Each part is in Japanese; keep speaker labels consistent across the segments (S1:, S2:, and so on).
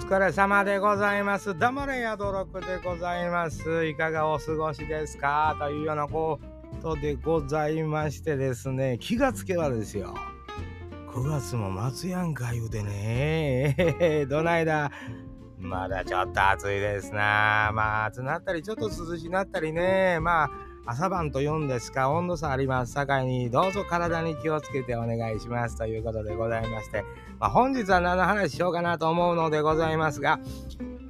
S1: 疲れ様でございます。黙れやどろくでございます。いかがお過ごしですか？というようなことでございましてですね、気がつけばですよ。9月も末やんか言うてね。どないだ？まだちょっと暑いですな。まあ暑なったり、ちょっと涼しなったりね。まあ朝晩と4ですか、温度差あります。境に、どうぞ体に気をつけてお願いします。ということでございまして、まあ、本日は何の話しようかなと思うのでございますが、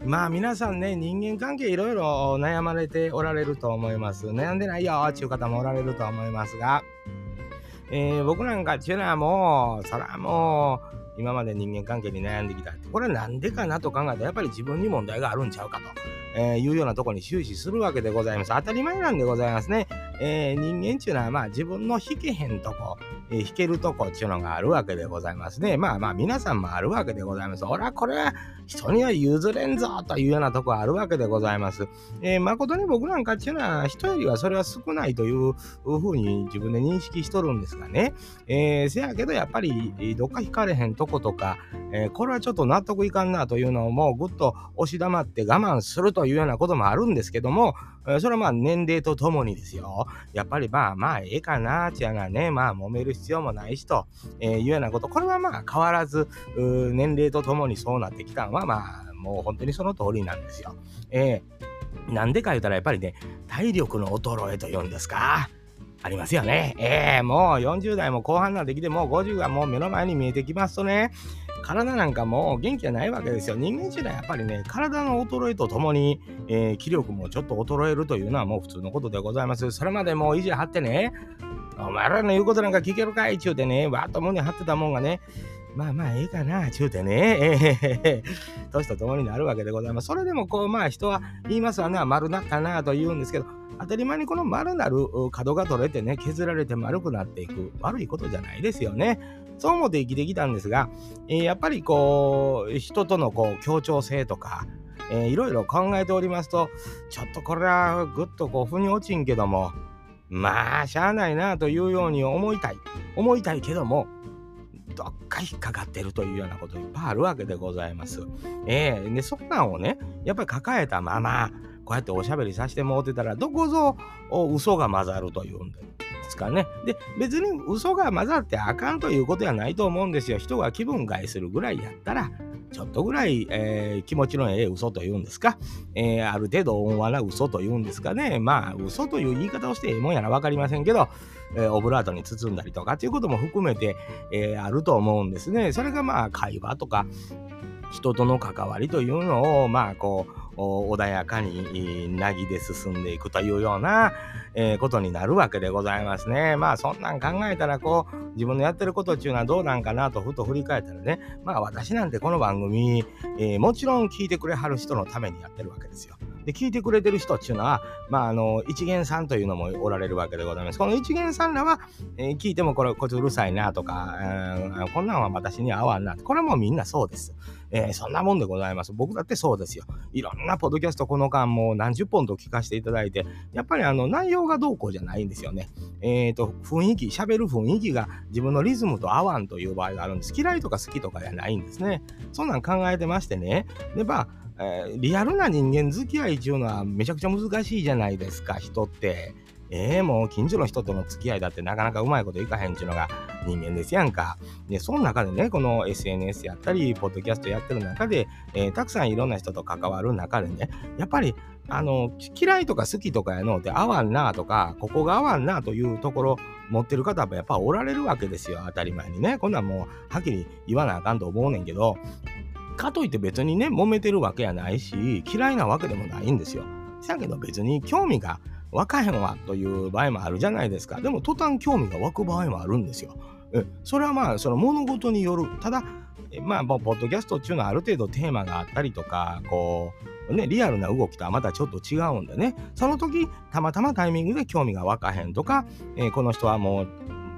S1: まあ皆さんね、人間関係いろいろ悩まれておられると思います。悩んでないよっていう方もおられると思いますが、えー、僕なんかっていうのはもう、そらもう、今まで人間関係に悩んできた。これなんでかなと考えたら、やっぱり自分に問題があるんちゃうかと。えー、いうようなところに終始するわけでございます。当たり前なんでございますね。えー、人間っていうのはまあ自分の引けへんとこ、えー、弾けるとこっていうのがあるわけでございますね。まあまあ皆さんもあるわけでございます。俺はこれは人には譲れんぞというようなとこあるわけでございます。えー、誠に僕なんかっていうのは人よりはそれは少ないというふうに自分で認識しとるんですがね。えー、せやけどやっぱりどっか引かれへんとことか、えー、これはちょっと納得いかんなというのをもうぐっと押し黙って我慢するというようなこともあるんですけども、それはまあ年齢とともにですよ。やっぱりまあまあええかなっていうのはね、まあ揉める必要もないしと、えー、いうようなこと、これはまあ変わらず、年齢とともにそうなってきたのはまあもう本当にその通りなんですよ。えー、なんでか言うたらやっぱりね、体力の衰えと言うんですか。ありますよね。ええー、もう40代も後半なんてきて、もう50がもう目の前に見えてきますとね、体なんかも元気がないわけですよ。人間自体やっぱりね、体の衰えとともに、えー、気力もちょっと衰えるというのはもう普通のことでございます。それまでもう意地張ってね、お前らの言うことなんか聞けるかい？ちゅうてね、わーっと胸張ってたもんがね、まあまあええかな、ちゅうてね、えー、年とともになるわけでございます。それでもこう、まあ人は言いますわな、丸なったなと言うんですけど、当たり前にこの丸なる角が取れてね、削られて丸くなっていく、悪いことじゃないですよね。そう思って生きてきたんですが、え、やっぱりこう、人とのこう協調性とか、えー、いろいろ考えておりますと、ちょっとこれはぐっとこう、腑に落ちんけども、まあ、しゃあないなというように思いたい。思いたいけども、どっか引っかかってるというようなこといっぱいあるわけでございます。ええー、で、そんなんをね、やっぱり抱えたまま、こうやっておしゃべりさせてもうてたら、どこぞ嘘が混ざるというんでですかね。で、別に嘘が混ざってあかんということはないと思うんですよ。人が気分害するぐらいやったら、ちょっとぐらい、えー、気持ちのええ嘘というんですか、えー、ある程度温和な嘘というんですかね。まあ、嘘という言い方をしてええもんやら分かりませんけど、えー、オブラートに包んだりとかっていうことも含めて、えあると思うんですね。それがまあ、会話とか、人との関わりというのを、まあ、こう、穏やかになぎで進んでいくというような、えー、ことになるわけでございますね。まあそんなん考えたらこう自分のやってることっていうのはどうなんかなとふと振り返ったらねまあ私なんてこの番組、えー、もちろん聞いてくれはる人のためにやってるわけですよ。で、聞いてくれてる人っていうのは、まあ、あの、一元さんというのもおられるわけでございます。この一元さんらは、えー、聞いてもこれ、こいつうるさいなとか、こんなんは私に合わんな。これもみんなそうです。えー、そんなもんでございます。僕だってそうですよ。いろんなポッドキャストこの間もう何十本と聞かせていただいて、やっぱりあの内容がどうこうじゃないんですよね。えっ、ー、と、雰囲気、喋る雰囲気が自分のリズムと合わんという場合があるんです。嫌いとか好きとかじゃないんですね。そんなん考えてましてね。で、まあ、えー、リアルな人間付き合いっていうのはめちゃくちゃ難しいじゃないですか、人って。ええー、もう近所の人との付き合いだってなかなかうまいこといかへんっていうのが人間ですやんか。で、その中でね、この SNS やったり、ポッドキャストやってる中で、えー、たくさんいろんな人と関わる中でね、やっぱり、あの、嫌いとか好きとかやのって合わんなとか、ここが合わんなというところ持ってる方はやっぱおられるわけですよ、当たり前にね。こんなんもうはっきり言わなあかんと思うねんけど、かといって別にね、揉めてるわけやないし、嫌いなわけでもないんですよ。せやけど別に興味が湧かへんわという場合もあるじゃないですか。でも途端興味が湧く場合もあるんですよ。それはまあ、その物事による。ただ、まあ、ポッドキャストっていうのはある程度テーマがあったりとか、こう、ね、リアルな動きとはまたちょっと違うんでね、その時、たまたまタイミングで興味が湧かへんとか、えー、この人はもう、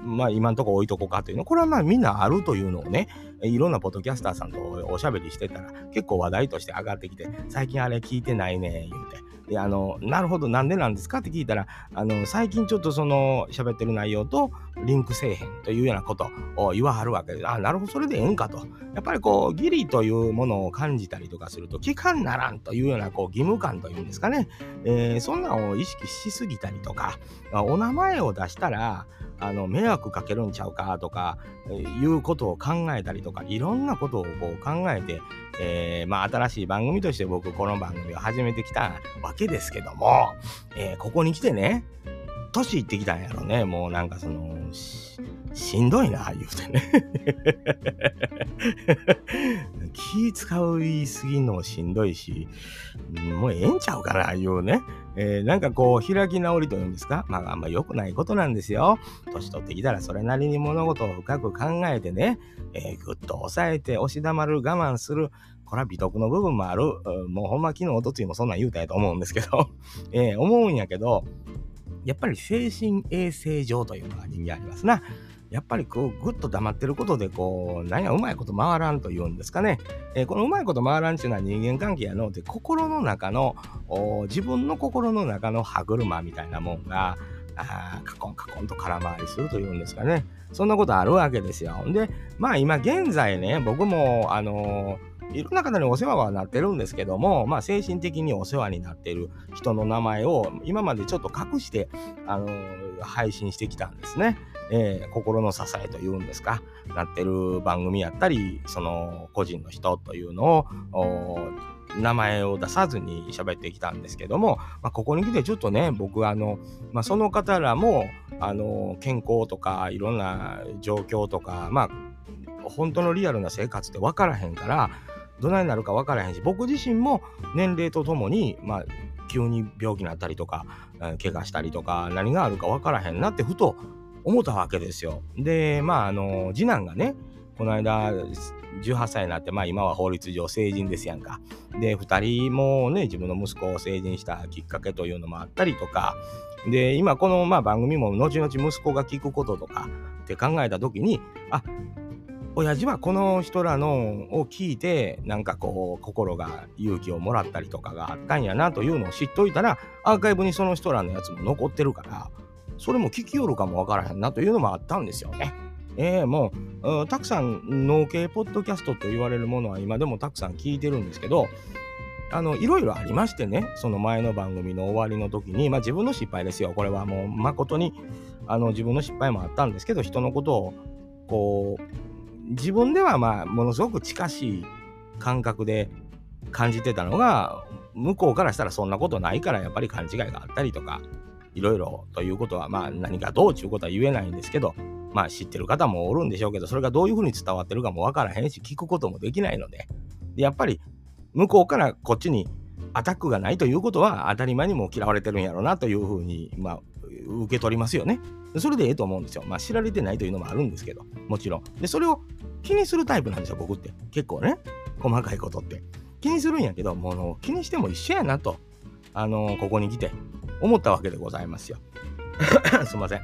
S1: まあ今んとこ置いとこうかというの、これはまあみんなあるというのをね、いろんなポッドキャスターさんとおしゃべりしてたら結構話題として上がってきて、最近あれ聞いてないね、言うて。で、あの、なるほど、なんでなんですかって聞いたら、あの、最近ちょっとその喋ってる内容と、リンクせえへんというようなことを言わはるわけで、あ、なるほど、それでええんかと。やっぱりこう、義理というものを感じたりとかすると、期間ならんというようなこう義務感というんですかね、えー、そんなんを意識しすぎたりとか、お名前を出したら、あの迷惑かけるんちゃうかとかいうことを考えたりとかいろんなことをこう考えて、えー、まあ、新しい番組として僕この番組を始めてきたわけですけども、えー、ここに来てね年いってきたんやろね。もうなんかそのしんどいな言うてね。気使いすぎんのもしんどいしもうええんちゃうかな言うね。えー、なんかこう開き直りというんですか？まああんま良くないことなんですよ。年取ってきたらそれなりに物事を深く考えてね、えー、ぐっと抑えて押し黙る我慢する。これは美徳の部分もある。もうほんま昨日、おとついもそんなん言うたやと思うんですけど。えー、思うんやけど、やっぱり精神衛生上というのが人間ありますな。やっぱりこうぐっと黙ってることでこう何やうまいこと回らんというんですかね、えー、このうまいこと回らんっていうのは人間関係やので心の中の自分の心の中の歯車みたいなもんがあカコンカコンと空回りするというんですかねそんなことあるわけですよ。でまあ今現在ね僕もあのーいろんな方にお世話はなってるんですけども、まあ、精神的にお世話になってる人の名前を今までちょっと隠して、あのー、配信してきたんですね。えー、心の支えというんですか、なってる番組やったり、その個人の人というのを、名前を出さずに喋ってきたんですけども、まあ、ここに来てちょっとね僕あの、まあ、その方らもあの健康とかいろんな状況とかまあ本当のリアルな生活って分からへんからどないなるか分からへんし僕自身も年齢とともに、まあ、急に病気になったりとか怪我したりとか何があるか分からへんなってふと思ったわけですよ。でまああの次男がねこの間18歳になって、まあ今は法律上成人ですやんか。で、2人もね、自分の息子を成人したきっかけというのもあったりとか、で、今このまあ番組も後々息子が聞くこととかって考えた時に、あ、親父はこの人らのを聞いてなんかこう心が勇気をもらったりとかがあったんやなというのを知っといたらアーカイブにその人らのやつも残ってるからそれも聞きよるかもわからへんなというのもあったんですよね。えー、もうたくさん農系ポッドキャストと言われるものは今でもたくさん聞いてるんですけどあのいろいろありましてねその前の番組の終わりの時に、まあ、自分の失敗ですよこれはもう誠にあの自分の失敗もあったんですけど人のことをこう自分ではまあものすごく近しい感覚で感じてたのが向こうからしたらそんなことないからやっぱり勘違いがあったりとかいろいろということはまあ何かどうっていうことは言えないんですけどまあ知ってる方もおるんでしょうけどそれがどういうふうに伝わってるかもわからへんし聞くこともできないのででやっぱり向こうからこっちにアタックがないということは当たり前にも嫌われてるんやろうなというふうにまあ受け取りますよね。それでええと思うんですよ。まあ知られてないというのもあるんですけど、もちろん。で、それを気にするタイプなんですよ、僕って。結構ね。細かいことって。気にするんやけど、もう気にしても一緒やなと、あの、ここに来て思ったわけでございますよ。すいません。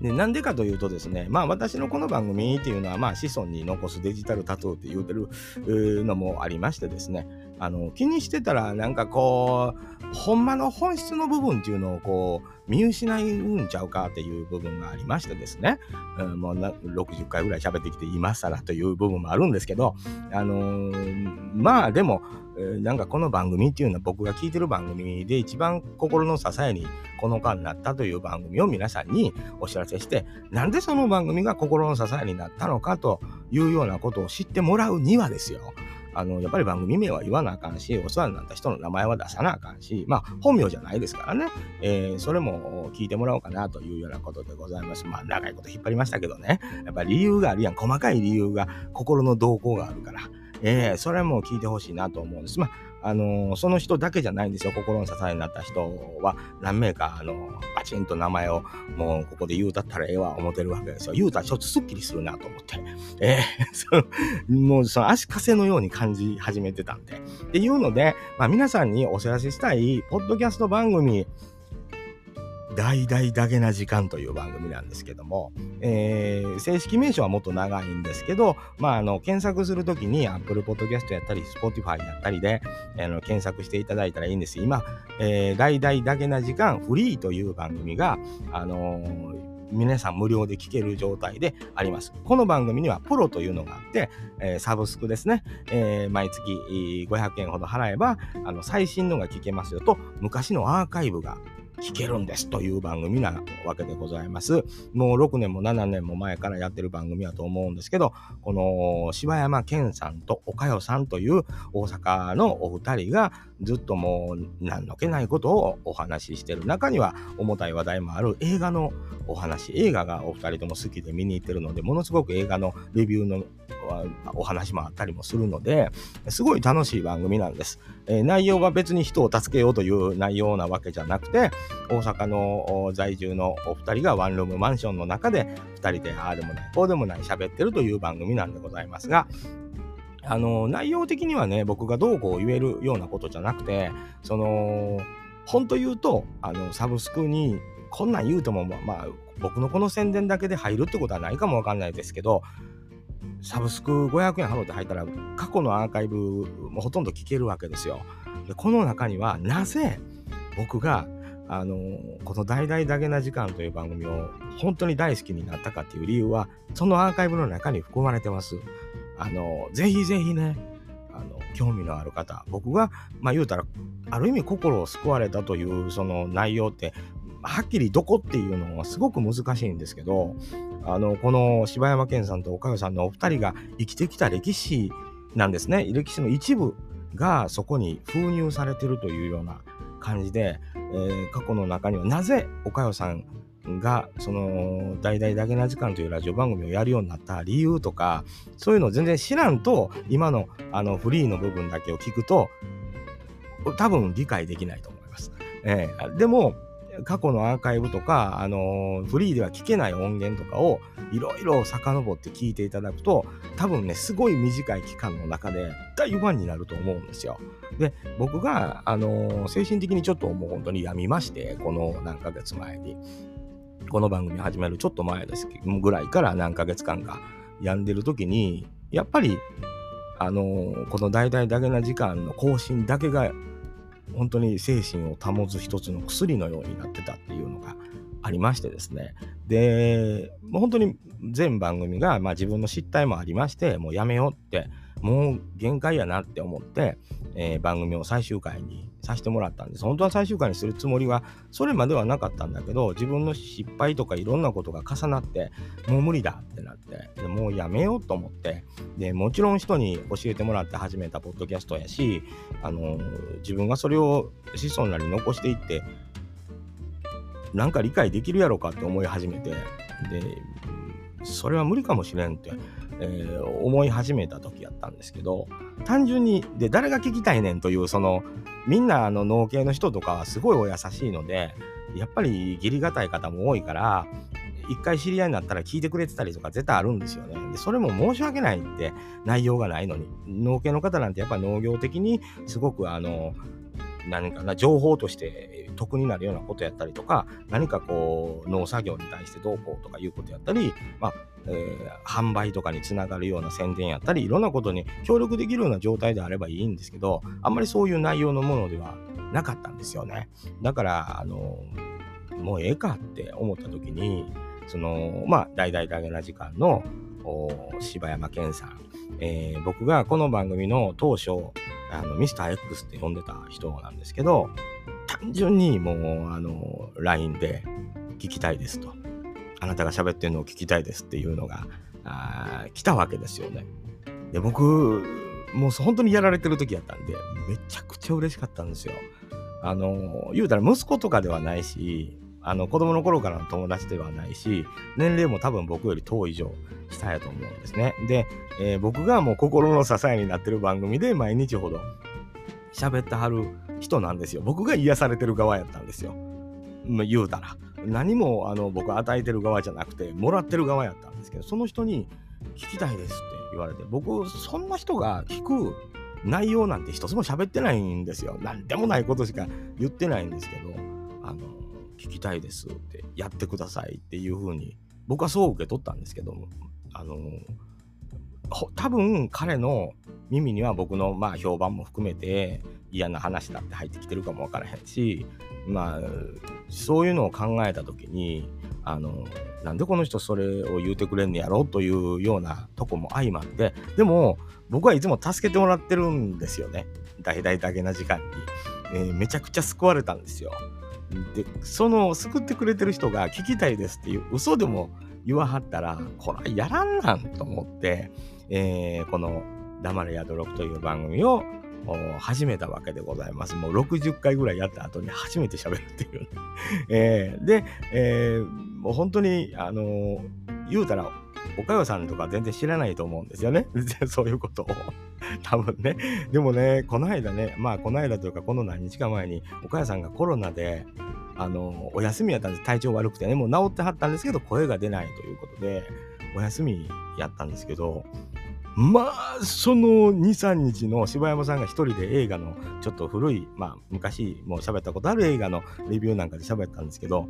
S1: でなんでかというとですね、まあ私のこの番組っていうのは、まあ子孫に残すデジタルタトゥーって言うてるのもありましてですね、あの気にしてたらなんかこう、ほんまの本質の部分っていうのをこう、見失うんちゃうかっていう部分がありましてですね、うん、もう60回ぐらい喋ってきて今更という部分もあるんですけど、あのー、まあでも、なんかこの番組っていうのは僕が聞いてる番組で一番心の支えにこの間になったという番組を皆さんにお知らせして、なんでその番組が心の支えになったのかというようなことを知ってもらうにはですよ。あの、やっぱり番組名は言わなあかんし、お世話になった人の名前は出さなあかんし、まあ、本名じゃないですからね、えー、それも聞いてもらおうかなというようなことでございます。まあ、長いこと引っ張りましたけどね、やっぱり理由があるやん、細かい理由が、心の動向があるから、えー、それも聞いてほしいなと思うんです。まああの、その人だけじゃないんですよ。心の支えになった人は何名か、あのー、バチンと名前をもうここで言うたったらええわ思ってるわけですよ。言うたらちょっとスッキリするなと思って。えー、そのもうその足かせのように感じ始めてたんで。っていうので、まあ皆さんにお知らせしたい、ポッドキャスト番組、大々だけな時間という番組なんですけども、えー、正式名称はもっと長いんですけど、まあ、あの検索するときに Apple Podcast やったり Spotify やったりで、あの検索していただいたらいいんです今、えー、大々だけな時間フリーという番組が、あのー皆さん無料で聞ける状態であります。この番組にはプロというのがあって、えー、サブスクですね、えー、毎月500円ほど払えばあの最新のが聞けますよと昔のアーカイブが聞けるんですという番組なわけでございます。もう6年も7年も前からやってる番組だと思うんですけど、この柴山健さんと岡代さんという大阪のお二人がずっともう何の気ないことをお話ししてる中には重たい話題もある映画のお話、映画がお二人とも好きで見に行ってるので、ものすごく映画のレビューのお話もあったりもするので、すごい楽しい番組なんです。えー、内容は別に人を助けようという内容なわけじゃなくて、大阪の在住のお二人がワンルームマンションの中で二人でああでもない、こうでもない喋ってるという番組なんでございますが、あの、内容的にはね、僕がどうこう言えるようなことじゃなくて、その、本当言うと、あの、サブスクにこんなん言うても、まあ、僕のこの宣伝だけで入るってことはないかもわかんないですけど、サブスク500円払って入ったら過去のアーカイブもほとんど聞けるわけですよ。でこの中にはなぜ僕があのこの「大々だけな時間」という番組を本当に大好きになったかっていう理由はそのアーカイブの中に含まれてます。あのぜひぜひねあの興味のある方僕がまあ言うたらある意味心を救われたというその内容ってはっきりどこっていうのはすごく難しいんですけどあの、この柴山健さんと岡代さんのお二人が生きてきた歴史なんですね。歴史の一部がそこに封入されてるというような感じで、えー、過去の中にはなぜ岡代さんがその「大々だけな時間」というラジオ番組をやるようになった理由とかそういうのを全然知らんと今のあのフリーの部分だけを聞くと多分理解できないと思います。えー、でも過去のアーカイブとか、あの、フリーでは聞けない音源とかをいろいろ遡って聞いていただくと、多分ね、すごい短い期間の中で大ファンになると思うんですよ。で、僕が、あの、精神的にちょっともう本当に病みまして、この何ヶ月前に。この番組始めるちょっと前ですぐらいから何ヶ月間か病んでる時に、やっぱり、あの、この大々だけな時間の更新だけが本当に精神を保つ一つの薬のようになってたっていうのがありましてですね。で、もう本当に全番組が、まあ、自分の失態もありまして、もうやめようって、もう限界やなって思って、えー、番組を最終回にさせてもらったんです。本当は最終回にするつもりはそれまではなかったんだけど、自分の失敗とかいろんなことが重なって、もう無理だってなって、でもうやめようと思って、で、もちろん人に教えてもらって始めたポッドキャストやし、あのー、自分がそれを子孫なり残していって、なんか理解できるやろかって思い始めて、で、それは無理かもしれんってえー、思い始めた時やったんですけど単純にで誰が聞きたいねんというそのみんなあの農系の人とかはすごいお優しいのでやっぱり義理がたい方も多いから一回知り合いになったら聞いてくれてたりとか絶対あるんですよね。で、それも申し訳ないって内容がないのに。農系の方なんてやっぱ農業的にすごくあの、何かな、情報として得になるようなことやったりとか、何かこう、農作業に対してどうこうとかいうことやったり、まあ、えー、販売とかにつながるような宣伝やったり、いろんなことに協力できるような状態であればいいんですけど、あんまりそういう内容のものではなかったんですよね。だから、あの、もうええかって思った時に、その、まあ、大々大げな時間の柴山健さん、えー、僕がこの番組の当初、あの、ミスター X って呼んでた人なんですけど、単純にもう、あの、LINE で聞きたいですと。あなたが喋ってるのを聞きたいですっていうのが、あ来たわけですよね。で、僕、もう本当にやられてる時やったんで、めちゃくちゃ嬉しかったんですよ。あの、言うたら息子とかではないし、あの子供の頃からの友達ではないし、年齢も多分僕より遠い以上下やと思うんですね。で、えー、僕がもう心の支えになってる番組で毎日ほど喋ってはる人なんですよ。僕が癒されてる側やったんですよ。ま、言うたら。何もあの僕与えてる側じゃなくて、もらってる側やったんですけど、その人に聞きたいですって言われて、僕、そんな人が聞く内容なんて一つも喋ってないんですよ。何でもないことしか言ってないんですけど、あの、聞きたいですって、やってくださいっていうふうに、僕はそう受け取ったんですけども、あの、多分彼の耳には僕のまあ評判も含めて嫌な話だって入ってきてるかもわからへんしまあそういうのを考えた時にあのなんでこの人それを言うてくれんねやろというようなとこも相まってでも僕はいつも助けてもらってるんですよね。大々だけな時間に、えー、めちゃくちゃ救われたんですよ。でその救ってくれてる人が聞きたいですっていう嘘でも言わはったらこれはやらんなんと思って、えー、この「黙れやどろく」という番組を始めたわけでございます。もう60回ぐらいやった後に初めて喋るっていう、ね えー、で、えー、もう本当に、あのー、言うたら、岡代さんとか全然知らないと思うんですよね。そういうことを。多分ね。でもね、この間ね、まあこの間というかこの何日か前に、岡代さんがコロナで、あの、お休みやったんです。体調悪くてね、もう治ってはったんですけど、声が出ないということで、お休みやったんですけど、まあその23日の柴山さんが一人で映画のちょっと古いまあ昔もう喋ったことある映画のレビューなんかで喋ったんですけど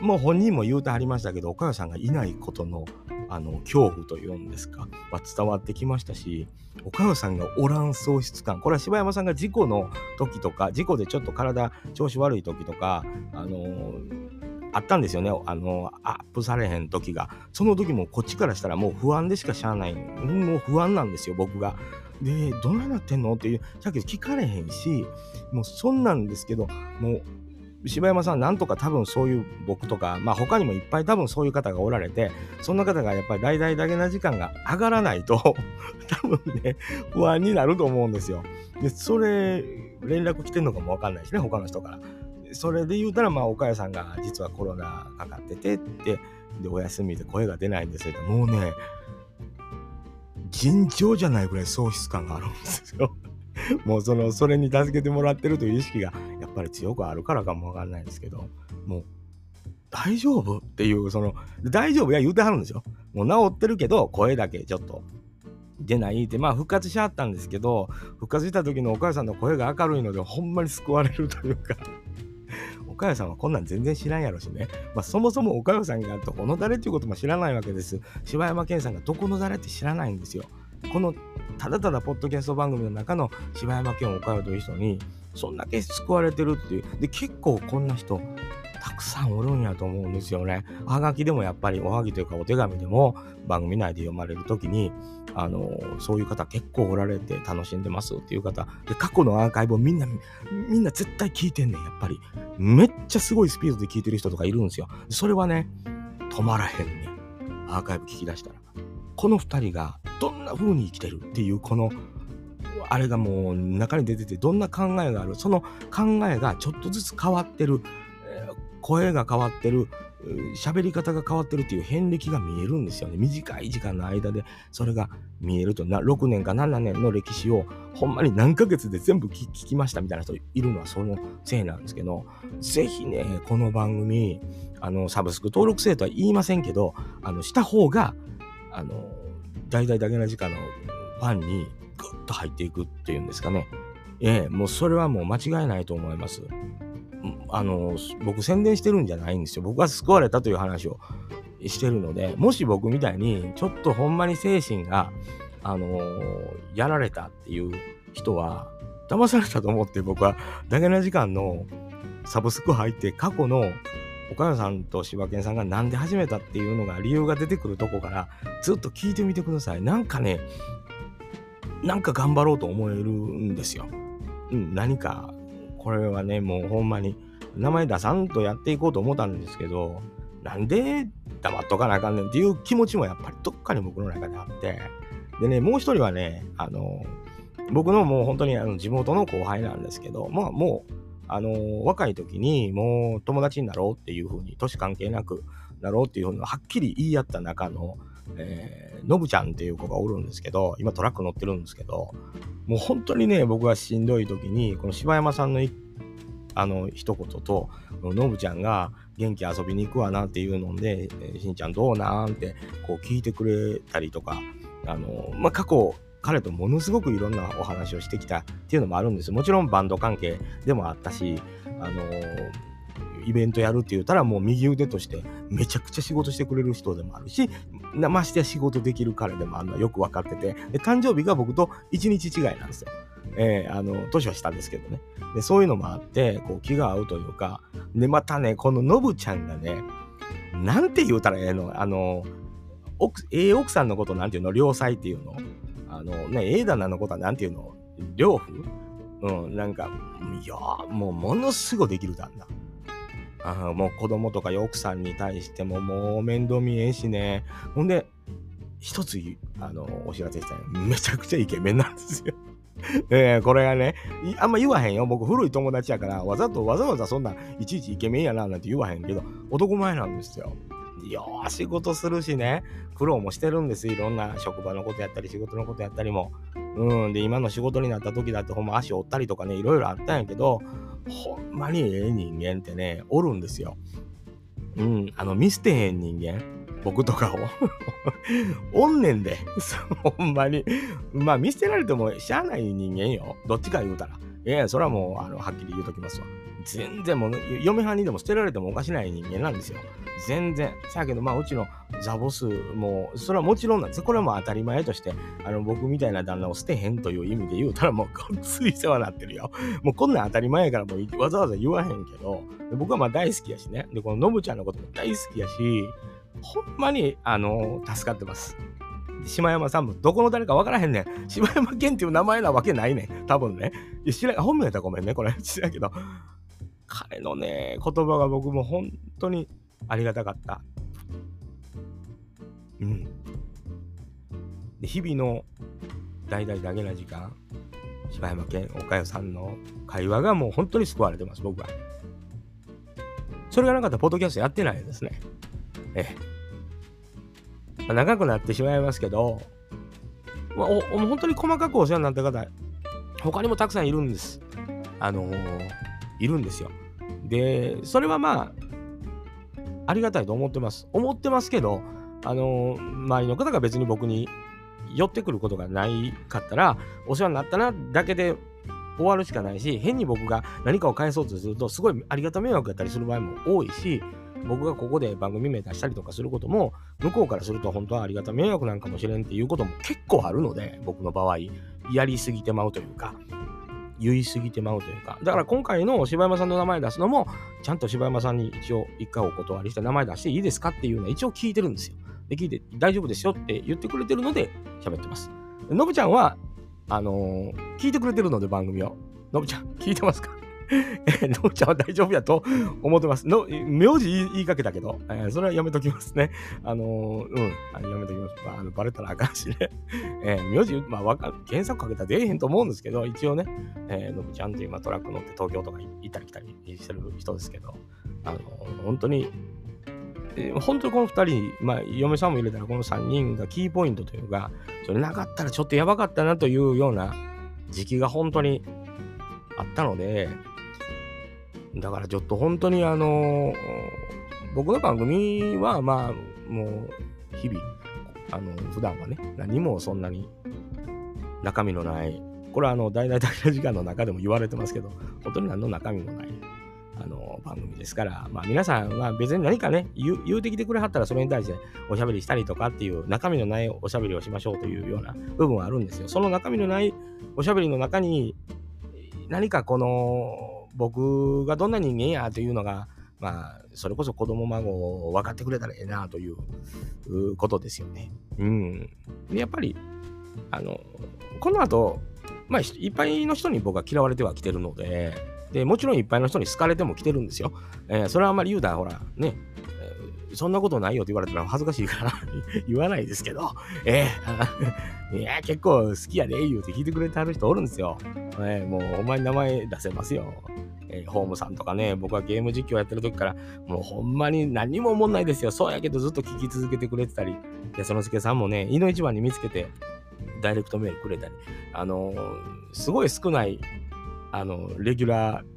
S1: もう本人も言うてはりましたけど岡代さんがいないことのあの恐怖というんですか、ま、伝わってきましたし岡代さんがおらん喪失感これは柴山さんが事故の時とか事故でちょっと体調子悪い時とかあのーあったんですよね。あの、アップされへん時が。その時もこっちからしたらもう不安でしかしゃあない。もう不安なんですよ、僕が。で、どんななってんの？っていう、さっき聞かれへんし、もうそんなんですけど、もう、柴山さんなんとか多分そういう僕とか、まあ他にもいっぱい多分そういう方がおられて、そんな方がやっぱり大々だけな時間が上がらないと、多分ね、不安になると思うんですよ。で、それ、連絡来てんのかもわかんないしね、他の人から。それで言うたら、まあ、岡谷さんが実はコロナかかっててって、で、お休みで声が出ないんですけど、もうね、尋常じゃないぐらい喪失感があるんですよ。もうその、それに助けてもらってるという意識がやっぱり強くあるからかもわかんないんですけど、もう、大丈夫っていう、その、大丈夫や言うてはるんですよ。もう治ってるけど、声だけちょっと出ないって、まあ復活しはったんですけど、復活した時のお母さんの声が明るいので、ほんまに救われるというか岡谷さんはこんなん全然知らんやろしね。まあ、そもそも岡谷さんがどこの誰っていうことも知らないわけです。柴山健さんがどこの誰って知らないんですよ。このただただポッドキャスト番組の中の柴山健岡谷という人にそんだけ救われてるっていう。で、結構こんな人たくさんおるんやと思うんですよね。はがきでもやっぱりおはぎというかお手紙でも番組内で読まれる時にあのそういう方結構おられて楽しんでますっていう方。で過去のアーカイブをみんなみんな絶対聞いてんねんやっぱり。めっちゃすごいスピードで聞いてる人とかいるんですよ。それはね止まらへんねアーカイブ聞き出したら。この2人がどんな風に生きてるっていうこのあれがもう中に出ててどんな考えがある。その考えがちょっとずつ変わってる。声が変わってる。喋り方が変わってるっていう遍歴が見えるんですよね。短い時間の間でそれが見えると。な6年か7年の歴史をほんまに何ヶ月で全部聞きましたみたいな人いるのはそのせいなんですけどぜひねこの番組あのサブスク登録制とは言いませんけどあのした方があの大々だけな時間のファンにグッと入っていくっていうんですかね。ええもうそれはもう間違いないと思います。あの、僕宣伝してるんじゃないんですよ。僕は救われたという話をしてるので、もし僕みたいに、ちょっとほんまに精神が、あのやられたっていう人は、騙されたと思って僕は、だけな時間のサブスク入って過去の岡山さんと柴犬さんがなんで始めたっていうのが理由が出てくるとこからずっと聞いてみてください。なんかね、なんか頑張ろうと思えるんですよ。うん、何かこれはね、もうほんまに、名前出さんとやっていこうと思ったんですけど、なんで黙っとかなあかんねんっていう気持ちもやっぱりどっかに僕の中であって、でね、もう一人はね、あの、僕のもう本当にあの地元の後輩なんですけど、まあもう、あの、若い時にもう友達になろうっていうふうに、年関係なくなろうっていうふうにはっきり言い合った中の、えー、のぶちゃんっていう子がおるんですけど、今トラック乗ってるんですけど、もう本当にね、僕がしんどい時に、この柴山さんのあの一言と、のぶちゃんが元気遊びに行くわなっていうので、しんちゃんどうなんってこう聞いてくれたりとか、あの、まあ、過去、彼とものすごくいろんなお話をしてきたっていうのもあるんですもちろんバンド関係でもあったし、あのイベントやるって言ったらもう右腕としてめちゃくちゃ仕事してくれる人でもあるしましてや仕事できる彼でもあるのはよく分かってて誕生日が僕と1日違いなんですよ。えー、あの年は下ですけどねでそういうのもあってこう気が合うというかでまたねこのノブちゃんがねなんて言うたらええのあの奥ええ奥さんのことなんていうの？良妻っていうの？あのねええ旦那のことはなんていうの？良夫？うん、なんか、いやもうものすごいできる旦那。あもう子供とか奥さんに対してももう面倒見えんしね。ほんで、一つ、あの、お知らせしたいめちゃくちゃイケメンなんですよ。えー、これがね、あんま言わへんよ。僕、古い友達やから、わざとわざわざそんな、いちいちイケメンやななんて言わへんけど、男前なんですよ。よー仕事するしね、苦労もしてるんですいろんな職場のことやったり、仕事のことやったりも。うん、で、今の仕事になった時だってほんま足折ったりとかね、いろいろあったんやけど、ほんまにええ人間ってね、おるんですよ。うん、あの、見捨てへん人間。僕とかをおんねんで。ほんまに。まあ、見捨てられてもしゃあない人間よ。どっちか言うたら。いやそれはもう、あの、はっきり言うときますわ。全然もう、嫁はんにでも捨てられてもおかしない人間なんですよ。全然。さやけど、まあ、うちのザボスも、それはもちろんなんです。これはもう当たり前として、あの、僕みたいな旦那を捨てへんという意味で言うたら、もうごっつい世話になってるよ。もうこんなん当たり前やから、もうわざわざ言わへんけど、僕はまあ大好きやしね。で、このノブちゃんのことも大好きやし、ほんまに、あの助かってます。島山さんもどこの誰か分からへんねん。島山健っていう名前なわけないねん。多分ね。いや知ら本名やったらごめんね。これ。知らんけど。彼のね、言葉が僕も本当にありがたかった。うん。で日々の大々だけな時間、柴山健、岡代さんの会話がもう本当に救われてます、僕は。それがなかったら、ポッドキャストやってないですね。え。まあ、長くなってしまいますけど、まあ、お本当に細かくお世話になった方、他にもたくさんいるんです。あのー、いるんですよ。で、それはまあ、ありがたいと思ってます。思ってますけど、あのー、周りの方が別に僕に寄ってくることがないかったら、お世話になったなだけで終わるしかないし、変に僕が何かを返そうとすると、すごいありがた迷惑やったりする場合も多いし、僕がここで番組名出したりとかすることも、向こうからすると本当はありがた迷惑なんかもしれんっていうことも結構あるので、僕の場合、やりすぎてまうというか、言いすぎてまうというか、だから今回の柴山さんの名前出すのも、ちゃんと柴山さんに一応一回お断りして名前出していいですかっていうのは一応聞いてるんですよ。で、聞いて大丈夫ですよって言ってくれてるので喋ってます。のぶちゃんは、あのー、聞いてくれてるので番組を。のぶちゃん、聞いてますか？えのぶちゃんは大丈夫やと思ってます。の名字言いかけたけど、えー、それはやめときますね。あのー、うん、あやめときます。まあ、あのバレたらあかんしね。えー、名字、まあわか、検索かけたら出えへんと思うんですけど、一応ね、えー、のぶちゃんっていう、まあ、トラック乗って東京とか行ったり来たりしてる人ですけど、あのー、本当に、えー、本当にこの2人、まあ、嫁さんも入れたらこの3人がキーポイントというか、それなかったらちょっとやばかったなというような時期が本当にあったので、だからちょっと本当にあのー、僕の番組はまあもう日々、あの普段はね、何もそんなに中身のない、これはあの大々的な時間の中でも言われてますけど、本当に何の中身もないあの番組ですから、まあ皆さんは別に何かね言、言うてきてくれはったらそれに対しておしゃべりしたりとかっていう中身のないおしゃべりをしましょうというような部分はあるんですよ。その中身のないおしゃべりの中に何かこの僕がどんな人間やというのが、まあ、それこそ子供孫を分かってくれたらええなということですよね。うん。やっぱり、あの、この後、まあ、いっぱいの人に僕は嫌われてはきてるので、で、もちろんいっぱいの人に好かれても来てるんですよ。えー、それはあんまり言うたら、ほら、ね、そんなことないよって言われたら恥ずかしいから言わないですけど、えー、いや、結構好きやで、言うて聞いてくれてはる人おるんですよ。えー、もう、お前名前出せますよ。えー、ホームさんとかね、僕はゲーム実況やってる時から、もうほんまに何も思んないですよ。そうやけどずっと聞き続けてくれてたり、で、そのすけさんもね、いの一番に見つけて、ダイレクトメールくれたり、あのー、すごい少ない、あの、レギュラー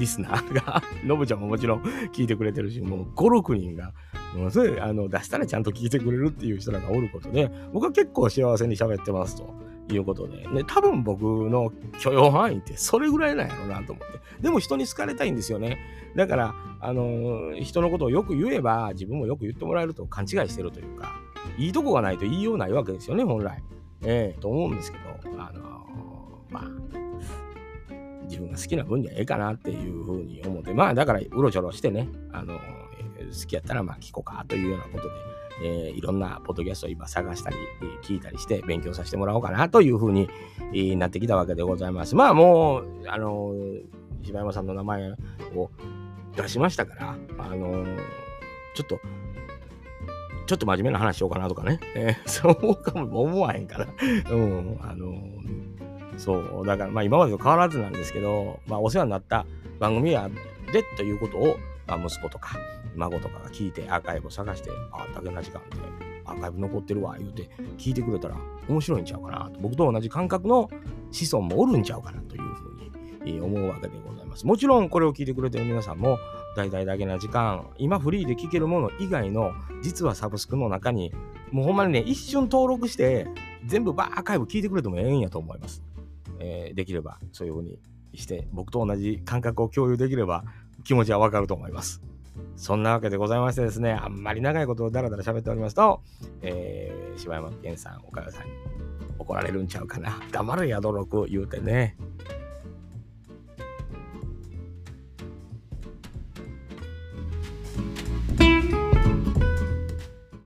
S1: リスナーが、のぶちゃんももちろん聞いてくれてるし、もう5、6人が、ものすごいあの出したらちゃんと聞いてくれるっていう人らがおることで、僕は結構幸せに喋ってますということで、ね、多分僕の許容範囲ってそれぐらいなんやろうなと思って。でも人に好かれたいんですよね。だから、あのー、人のことをよく言えば自分もよく言ってもらえると勘違いしてるというか、いいとこがないと言いようないわけですよね、本来。ええー、と思うんですけど、あのー、まあ、自分が好きな分にはええかなっていうふうに思って、まあだからうろちょろしてね、あの好きやったらまあ聞こうかというようなことで、えー、いろんなポッドキャストを今探したり、聞いたりして勉強させてもらおうかなというふうに、なってきたわけでございます。まあもう、あの柴山さんの名前を出しましたから、あのちょっと、ちょっと真面目な話しようかなとかね。えー、そうかも思わへんから。うん、あのそう、だからまあ今までと変わらずなんですけど、まあお世話になった番組やでということを、まあ、息子とか孫とかが聞いてアーカイブを探して、あ、あ、だけな時間でアーカイブ残ってるわ、言うて聞いてくれたら面白いんちゃうかなと。僕と同じ感覚の子孫もおるんちゃうかなというふうに思うわけでございます。もちろんこれを聞いてくれてる皆さんも、大々だけな時間、今フリーで聞けるもの以外の、実はサブスクの中に、もうほんまにね、一瞬登録して、全部バーアーカイブ聞いてくれてもええんやと思います。えー、できればそういうふうにして僕と同じ感覚を共有できれば気持ちはわかると思います。そんなわけでございましてですね、あんまり長いことをだらだら喋っておりますと、えー、柴山健さん、岡田さんに怒られるんちゃうかな。黙れやどろく言うてね、